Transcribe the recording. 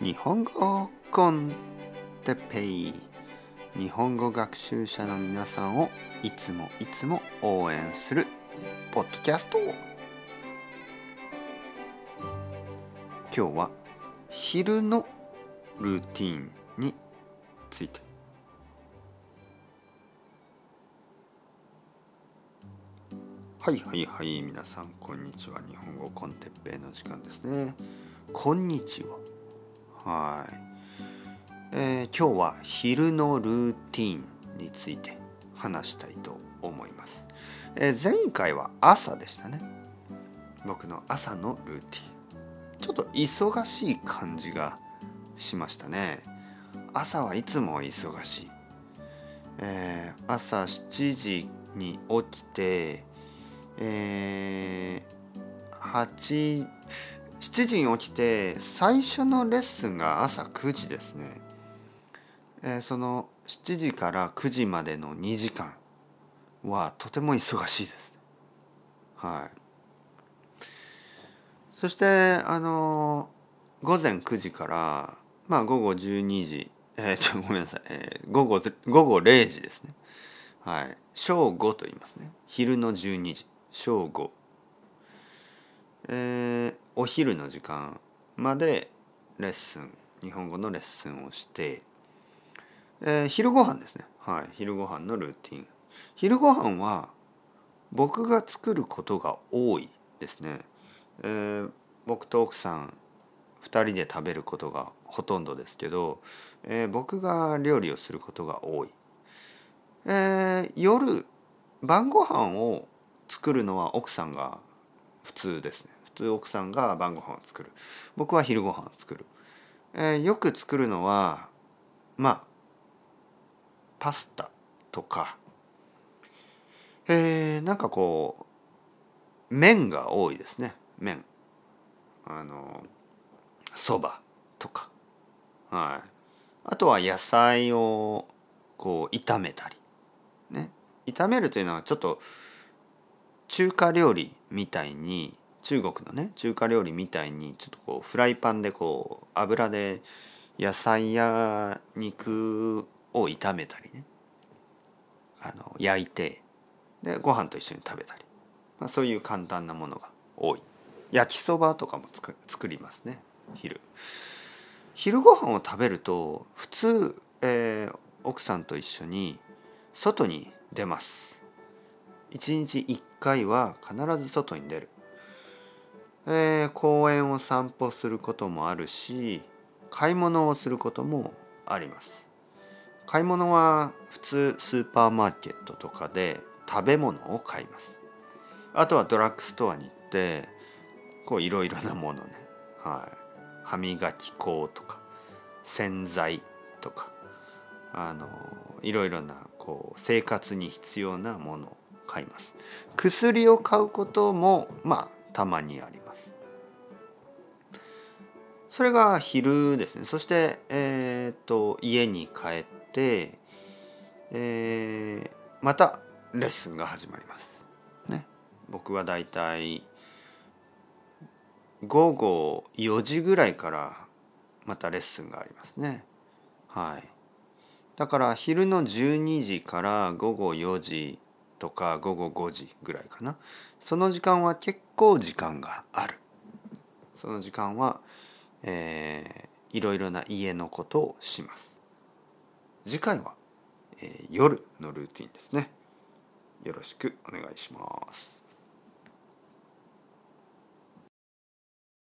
日本語コンテペイ。日本語学習者の皆さんをいつもいつも応援するポッドキャスト。今日は昼のルーティンについて。はいはいはい皆さんこんにちは。日本語コンテッペイの時間ですね。こんにちは。はい、えー、今日は昼のルーティンについて話したいと思います、えー、前回は朝でしたね。僕の朝のルーティン。ちょっと忙しい感じがしましたね。朝はいつも忙しい、えー、朝7時に起きてえー、8 7時に起きて最初のレッスンが朝9時ですね、えー、その7時から9時までの2時間はとても忙しいです。はい。そしてあの午前9時からまあ午後12時えー、ちょごめんなさい、えー、午後午後0時ですね。はい。正午と言いますね。昼の12時。正午、お昼の時間までレッスン日本語のレッスンをして、えー、昼ご飯ですね。はい。昼ご飯のルーティン。昼ご飯は僕が作ることが多いですね、えー、僕と奥さん2人で食べることがほとんどですけど、えー、僕が料理をすることが多い、えー、夜晩ご飯を作るのは奥さんが普通ですね。通奥さんが晩ご飯を作る。僕は昼ご飯を作る、えー、よく作るのはまあパスタとか。えー、なんかこう麺が多いですね。麺。あのそばとか。はい。あとは野菜をこう炒めたり。ね。炒めるというのはちょっと中華料理みたいに中国のね中華料理みたいにちょっとこうフライパンでこう油で野菜や肉を炒めたりね。あの焼いてでご飯と一緒に食べたり、まあ、そういう簡単なものが多い。焼きそばとかも作りますね。昼。昼ご飯を食べると普通、えー、奥さんと一緒に外に出ます。一日一回は必ず外に出る、えー、公園を散歩することもあるし買い物をすることもあります。買い物は普通スーパーマーケットとかで食べ物を買います。あとはドラッグストアに行ってこういろいろなものね、はい、歯磨き粉とか洗剤とかあのいろいろなこう生活に必要なものを買います。薬を買うこともまあたまにあります。それが昼ですね。そしてえっ、と家に帰って、えー、またレッスンが始まります。ね。僕はだいたい午後4時ぐらいからまたレッスンがありますね。はい。だから昼の12時から午後4時とか午後5時ぐらいかな。その時間は結構時間がある。その時間は、えー、いろいろな家のことをします。次回は、えー、夜のルーティンですね。よろしくお願いします。